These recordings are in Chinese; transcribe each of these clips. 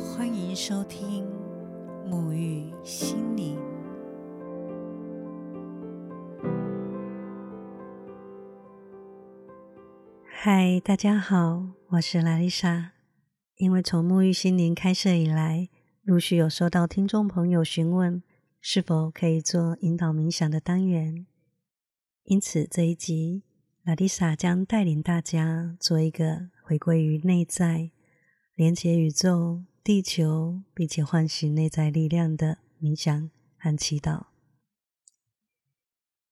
欢迎收听沐浴心灵。嗨，大家好，我是拉丽莎。因为从沐浴心灵开设以来，陆续有收到听众朋友询问，是否可以做引导冥想的单元。因此，这一集，拉丽莎将带领大家做一个回归于内在、连接宇宙、地球，并且唤醒内在力量的冥想和祈祷。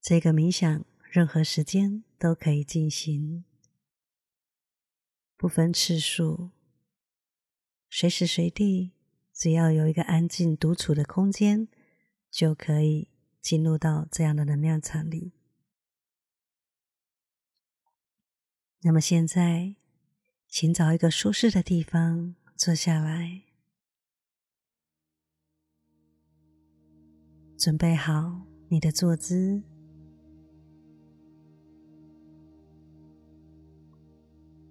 这个冥想任何时间都可以进行，不分次数。随时随地，只要有一个安静独处的空间，就可以进入到这样的能量场里。那么现在，请找一个舒适的地方坐下来，准备好你的坐姿，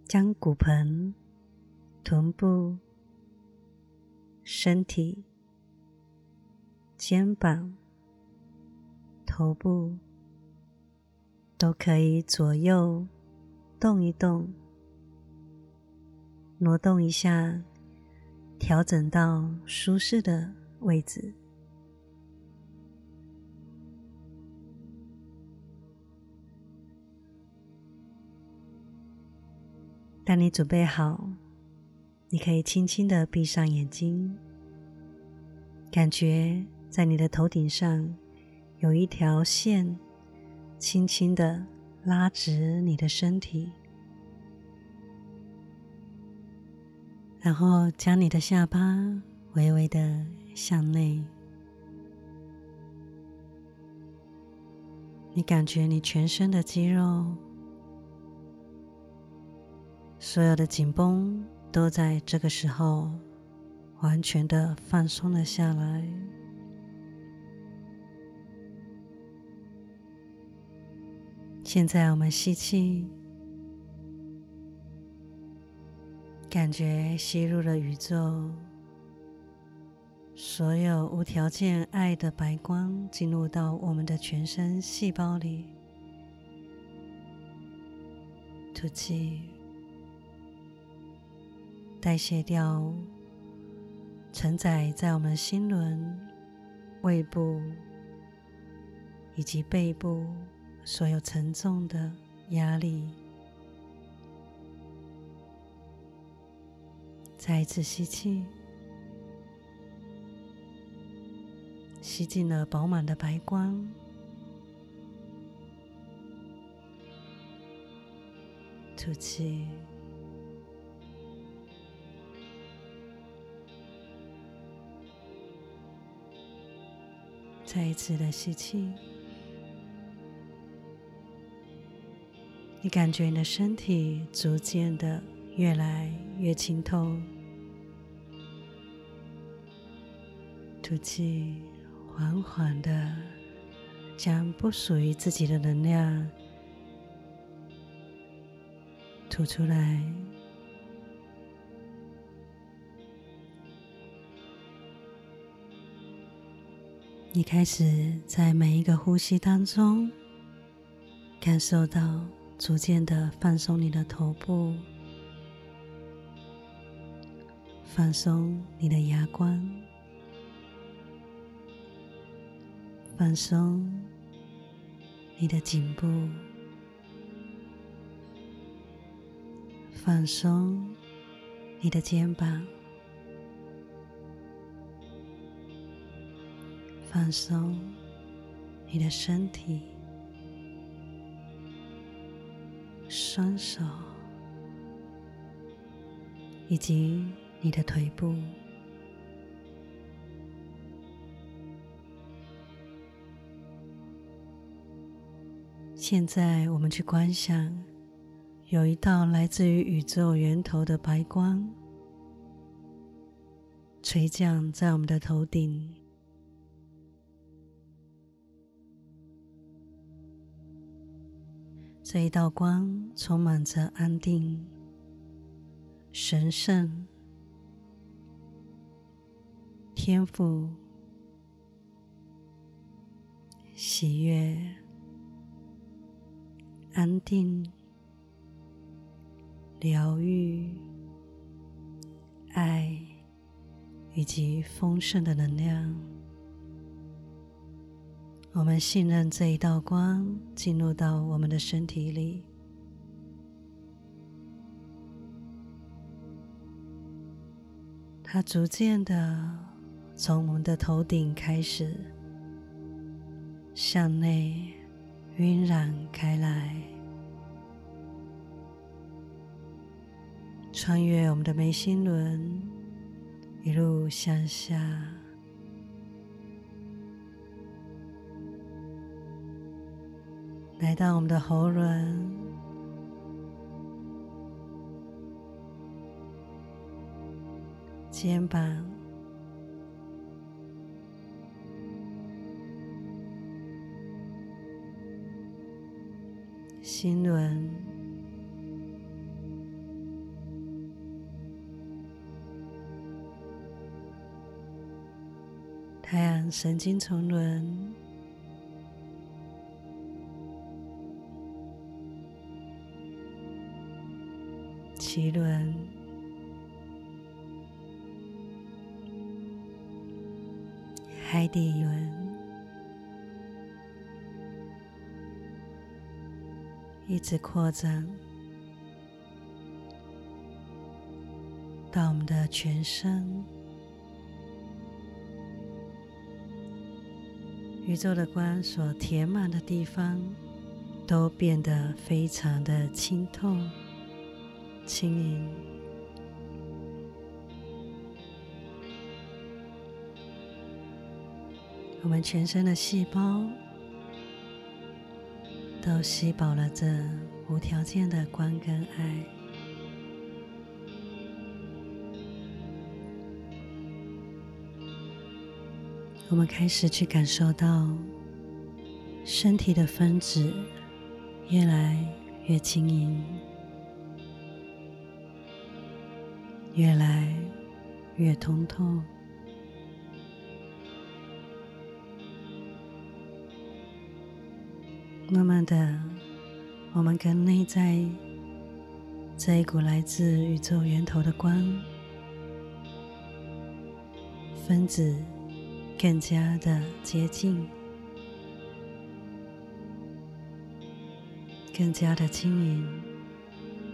将骨盆、臀部。身体、肩膀、头部都可以左右动一动，挪动一下，调整到舒适的位置。当你准备好。你可以轻轻的闭上眼睛，感觉在你的头顶上有一条线，轻轻的拉直你的身体，然后将你的下巴微微的向内，你感觉你全身的肌肉，所有的紧绷。都在这个时候完全的放松了下来。现在我们吸气，感觉吸入了宇宙所有无条件爱的白光，进入到我们的全身细胞里。吐气。代谢掉承载在我们心轮、胃部以及背部所有沉重的压力。再一次吸气，吸进了饱满的白光，吐气。再一次的吸气，你感觉你的身体逐渐的越来越清透。吐气，缓缓的将不属于自己的能量吐出来。你开始在每一个呼吸当中，感受到逐渐的放松你的头部，放松你的牙关，放松你的颈部，放松你的肩膀。放松你的身体、双手以及你的腿部。现在，我们去观想，有一道来自于宇宙源头的白光垂降在我们的头顶。这一道光充满着安定、神圣天赋、喜悦、安定、疗愈、爱以及丰盛的能量。我们信任这一道光进入到我们的身体里。它逐渐的从我们的头顶开始向内晕染开来，穿越我们的眉心轮，一路向下，来到我们的喉轮。肩膀、心轮、太阳神经丛轮、脐轮。海底轮一直扩张到我们的全身，宇宙的光所填满的地方都变得非常的清透、轻盈。我们全身的细胞都吸饱了这无条件的光跟爱。我们开始去感受到身体的分子越来越轻盈，越来越通透。慢慢的，我们跟内在这一股来自宇宙源头的光分子更加的接近，更加的轻盈，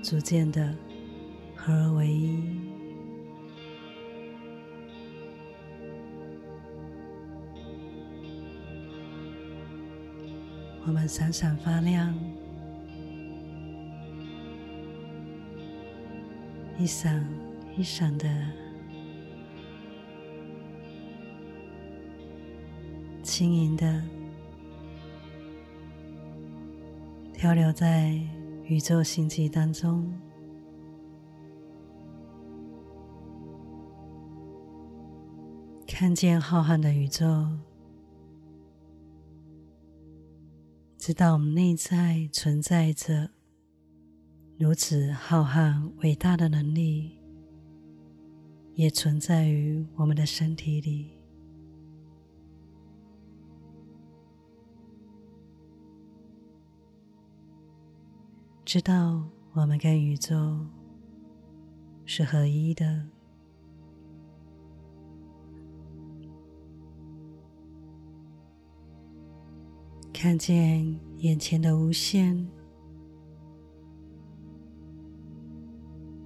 逐渐的合而为一。我们闪闪发亮，一闪一闪的，轻盈的，漂流在宇宙星际当中，看见浩瀚的宇宙。知道我们内在存在着如此浩瀚伟大的能力，也存在于我们的身体里。知道我们跟宇宙是合一的。看见眼前的无限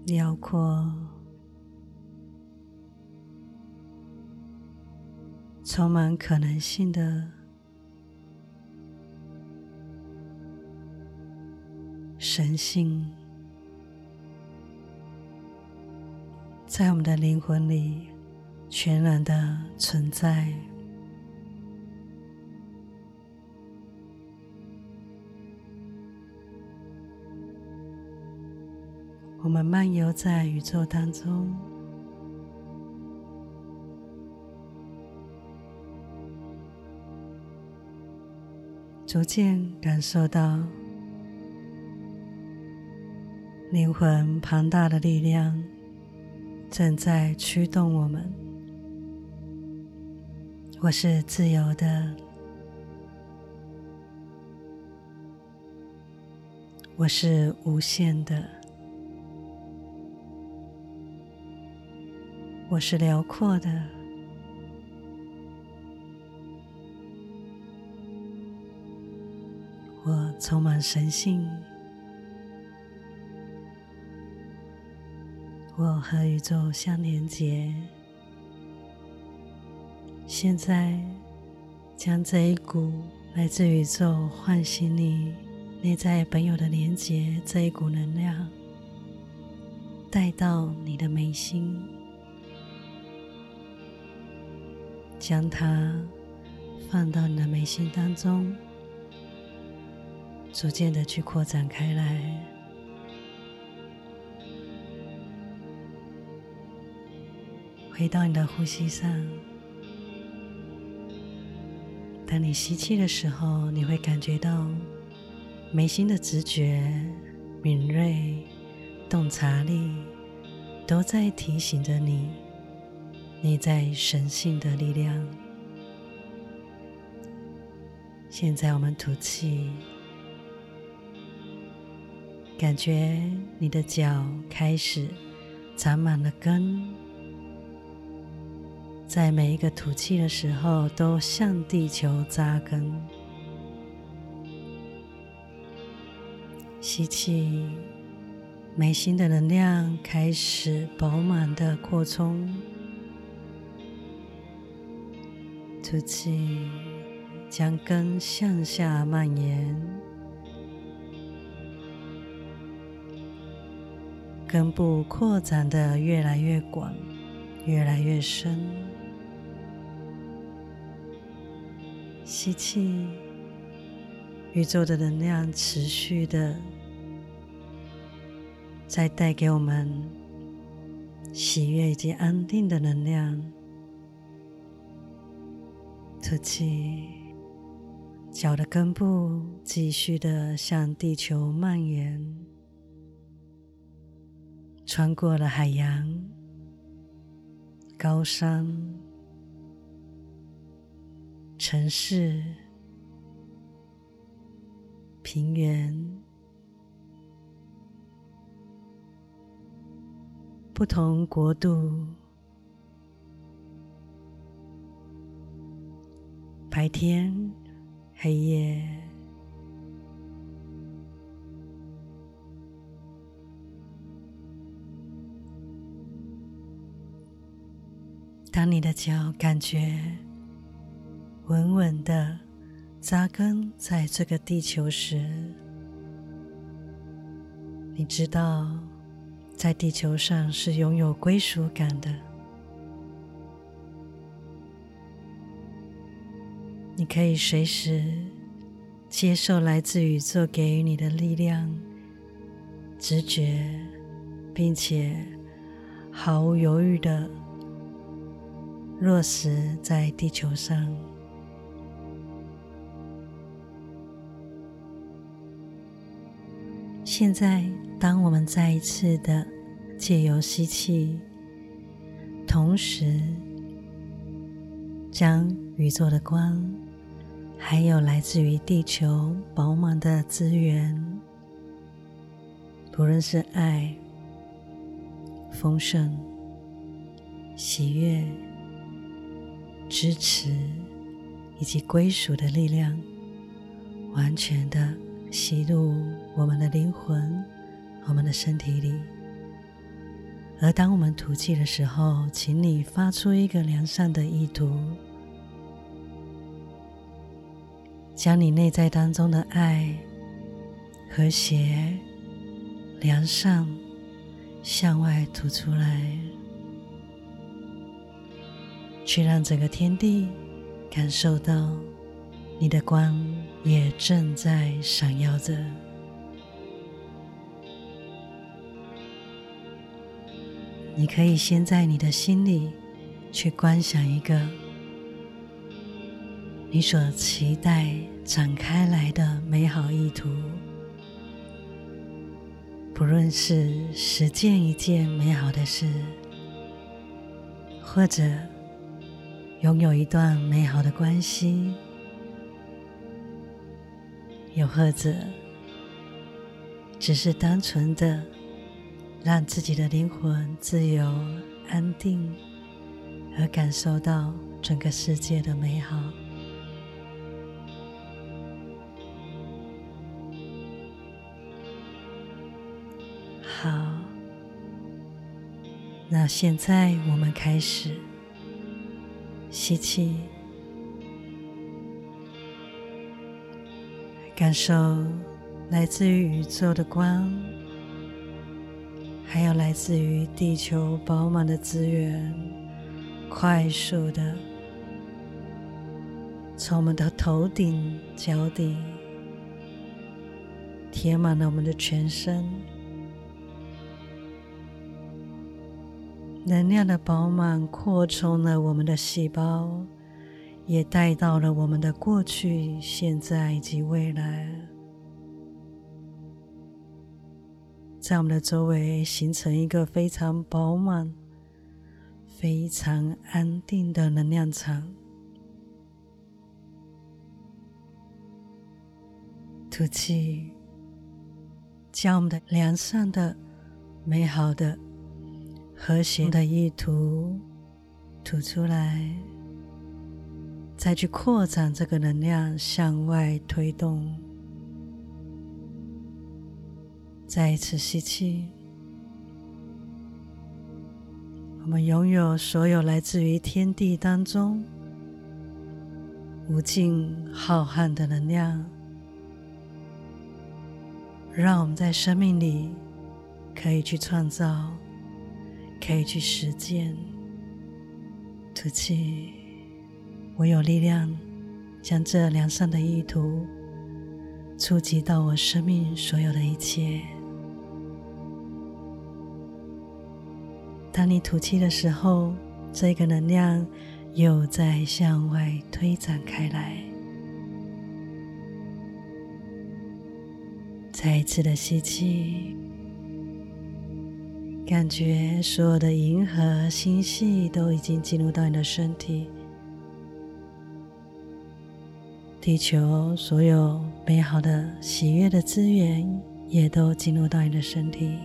辽阔，充满可能性的神性，在我们的灵魂里全然的存在。我们漫游在宇宙当中，逐渐感受到灵魂庞大的力量正在驱动我们，我是自由的，我是无限的，我是辽阔的，我充满神性，我和宇宙相连接。现在，将这一股来自宇宙唤醒你内在本有的连接这一股能量，带到你的眉心，将它放到你的眉心当中，逐渐的去扩展开来，回到你的呼吸上。当你吸气的时候，你会感觉到眉心的直觉、敏锐、洞察力都在提醒着你内在神性的力量。现在我们吐气，感觉你的脚开始长满了根。在每一个吐气的时候，都向地球扎根。吸气，眉心的能量开始饱满的扩充。吐气，将根向下蔓延，根部扩展的越来越广，越来越深。吸气，宇宙的能量持续的在带给我们喜悦以及安定的能量。吐气，脚的根部继续的向地球蔓延，穿过了海洋、高山。城市、平原，不同国度，白天、黑夜，当你的脚感觉。稳稳的扎根在这个地球时，你知道，在地球上是拥有归属感的。你可以随时接受来自宇宙给予你的力量、直觉，并且毫无犹豫的落实在地球上。现在，当我们再一次的借由吸气，同时将宇宙的光，还有来自于地球饱满的资源，不论是爱、丰盛、喜悦、支持以及归属的力量，完全的。吸入我们的灵魂，我们的身体里。而当我们吐气的时候，请你发出一个良善的意图，将你内在当中的爱、和谐、良善向外吐出来，去让整个天地感受到你的光。也正在闪耀着。你可以先在你的心里去观想一个你所期待展开来的美好意图，不论是实践一件美好的事，或者拥有一段美好的关系，又或者只是单纯的让自己的灵魂自由、安定，而感受到整个世界的美好。好，那现在我们开始。吸气，感受来自于宇宙的光，还有来自于地球饱满的资源，快速的从我们的头顶、脚底填满了我们的全身。能量的饱满扩充了我们的细胞，也带到了我们的过去、现在以及未来，在我们的周围形成一个非常饱满、非常安定的能量场。吐气，将我们的良善的、美好的。和谐的意图吐出来，再去扩展这个能量向外推动。再一次吸气，我们拥有所有来自于天地当中无尽浩瀚的能量，让我们在生命里可以去创造。可以去实践，吐气。我有力量将这良善的意图触及到我生命所有的一切。当你吐气的时候，这个能量又在向外推展开来。再一次的吸气。感觉所有的银河星系都已经进入到你的身体，地球所有美好的、喜悦的资源也都进入到你的身体。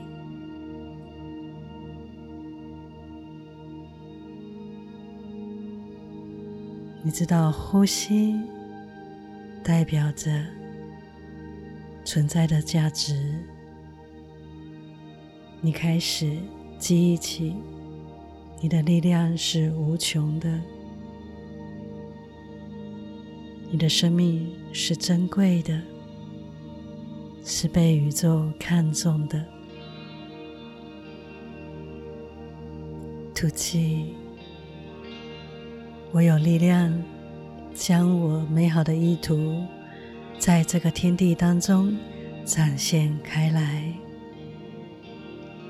你知道，呼吸代表着存在的价值。你开始记忆起，你的力量是无穷的，你的生命是珍贵的，是被宇宙看重的。吐气，我有力量将我美好的意图在这个天地当中展现开来。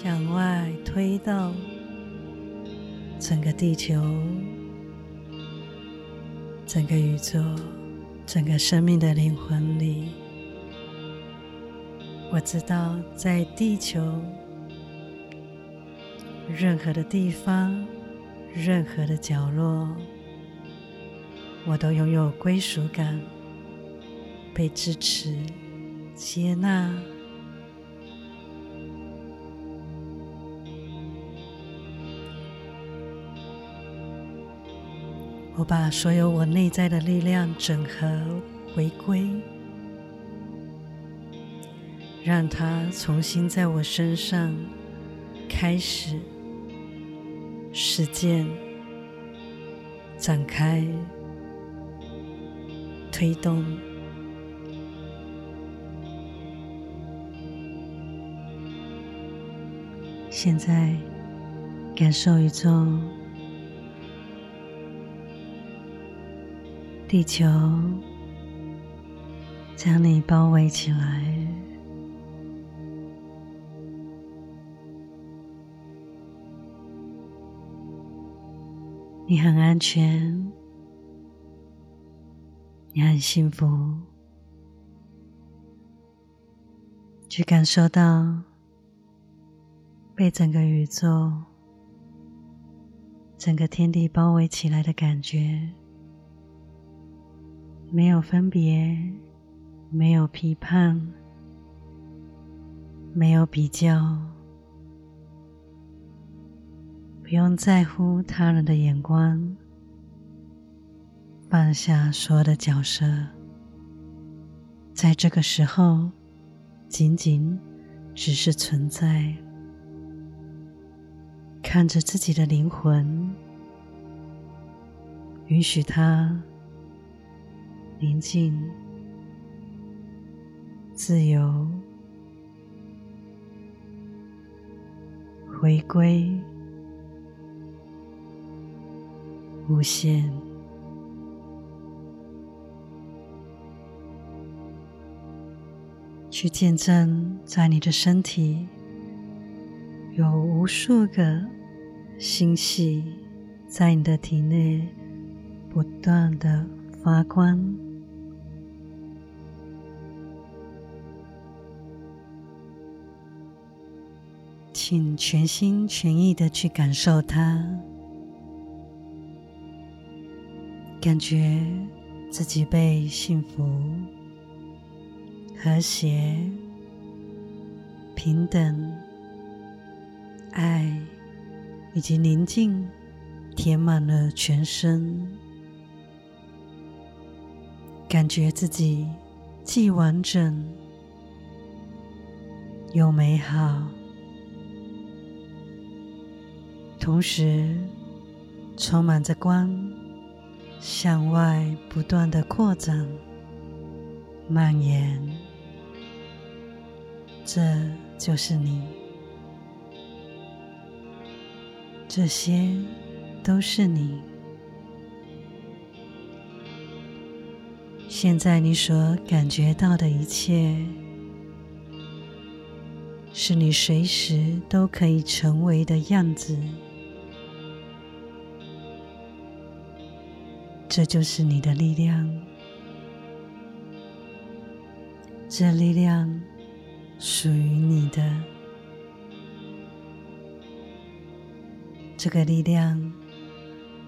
向外推到整个地球、整个宇宙、整个生命的灵魂里。我知道，在地球任何的地方、任何的角落，我都拥有归属感，被支持、接纳。我把所有我内在的力量整合回归，让它重新在我身上开始实践、展开、推动。现在，感受宇宙。地球将你包围起来，你很安全，你很幸福，去感受到被整个宇宙整个天地包围起来的感觉，没有分别，没有批判，没有比较，不用在乎他人的眼光，放下所有的角色，在这个时候，仅仅只是存在。看着自己的灵魂，允许它宁静、自由、回归、无限，去见证，在你的身体有无数个。星系在你的体内不断的发光，请全心全意的去感受它，感觉自己被幸福、和谐、平等、爱。以及宁静填满了全身，感觉自己既完整又美好，同时充满着光，向外不断的扩展、蔓延。这就是你。这些都是你。现在你所感觉到的一切，是你随时都可以成为的样子。这就是你的力量。这力量属于你的。这个力量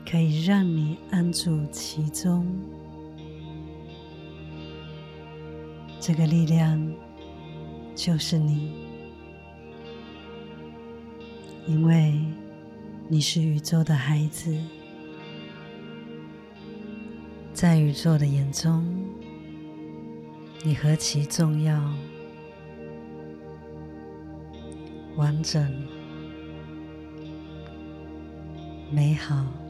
可以让你安住其中。这个力量就是你，因为你是宇宙的孩子，在宇宙的眼中，你何其重要、完整。美好。